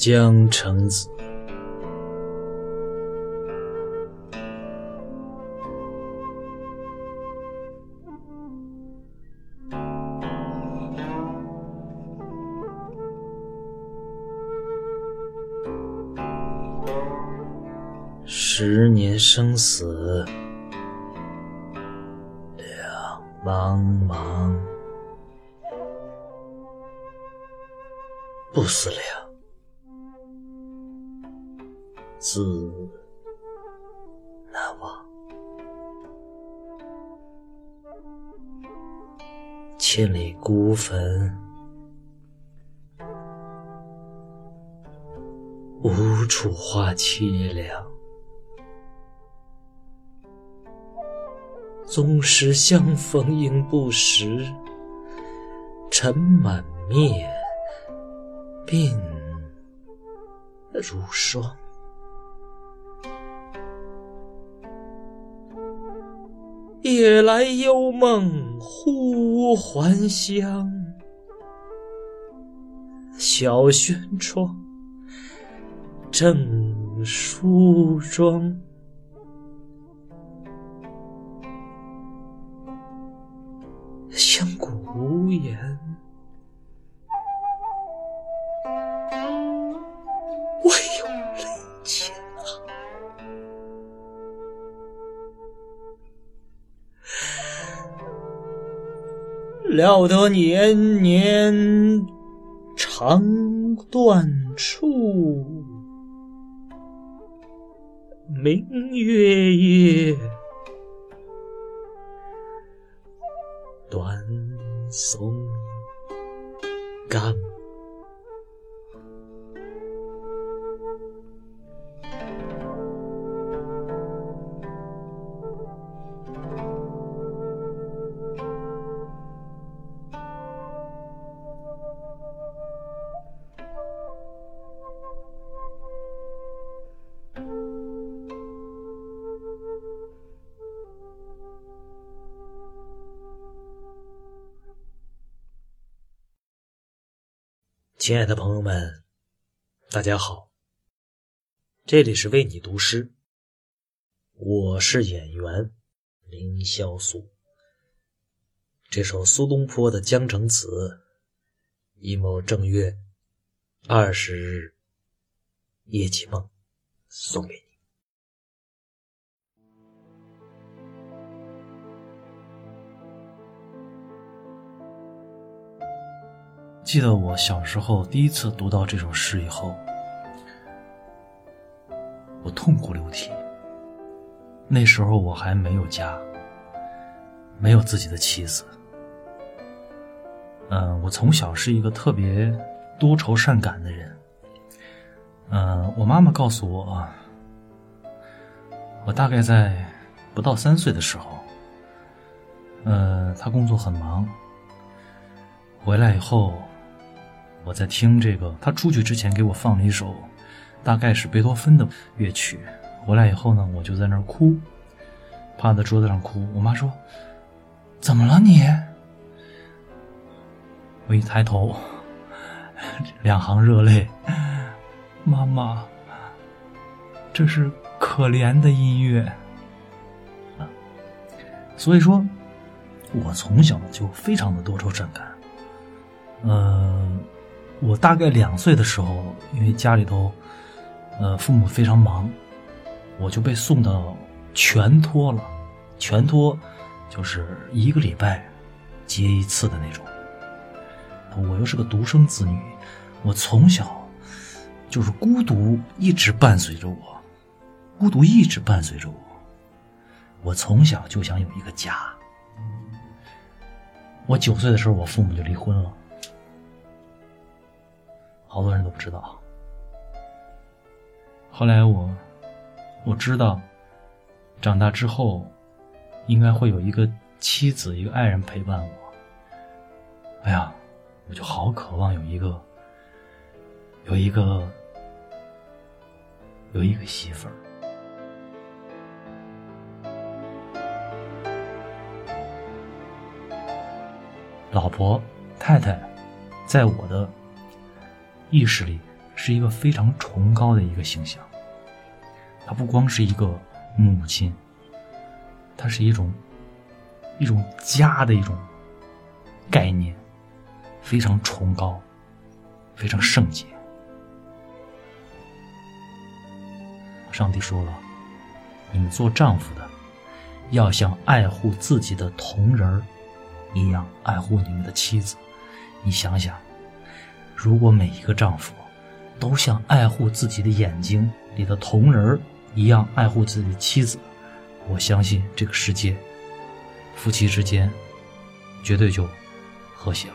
江城子，十年生死两茫茫，不思量。自难忘，千里孤坟，无处话凄凉。纵使相逢应不识，尘满面，鬓如霜。夜来幽梦忽还乡，小轩窗，正梳妆，料得年年肠断处，明月夜，短松冈。亲爱的朋友们，大家好，这里是为你读诗，我是演员凌潇肃。这首苏东坡的《江城子》，一某正月二十日夜记梦，送给你。记得我小时候第一次读到这首诗以后，我痛哭流涕。那时候我还没有家，没有自己的妻子。嗯，我从小是一个特别多愁善感的人。嗯，我妈妈告诉我，我大概在不到三岁的时候，嗯，她工作很忙，回来以后。我在听这个，他出去之前给我放了一首，大概是贝多芬的乐曲。回来以后呢，我就在那儿哭，趴在桌子上哭。我妈说：“怎么了你？”我一抬头，两行热泪。妈妈，这是可怜的音乐。所以说，我从小就非常的多愁善感。嗯。我大概两岁的时候，因为家里头，呃，父母非常忙，我就被送到全托了。全托就是一个礼拜接一次的那种。我又是个独生子女，我从小就是孤独一直伴随着我，孤独一直伴随着我。我从小就想有一个家。我九岁的时候，我父母就离婚了。好多人都不知道。后来我我知道，长大之后应该会有一个妻子、一个爱人陪伴我。哎呀，我就好渴望有一个有一个有一个媳妇儿。老婆、太太，在我的意识里是一个非常崇高的一个形象。她不光是一个母亲，她是一种一种家的一种概念，非常崇高，非常圣洁。上帝说了：“你们做丈夫的，要像爱护自己的同人儿。”一样爱护你们的妻子，你想想，如果每一个丈夫都像爱护自己的眼睛里的瞳仁一样爱护自己的妻子，我相信这个世界，夫妻之间绝对就和谐了。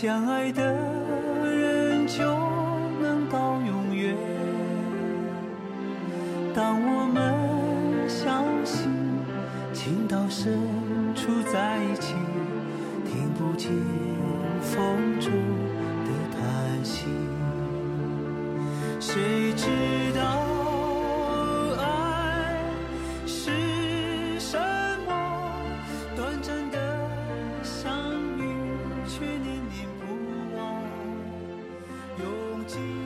相爱的人就能到永远。当我们相信情到深处在一起，听不见风中的叹息，谁？Jesus.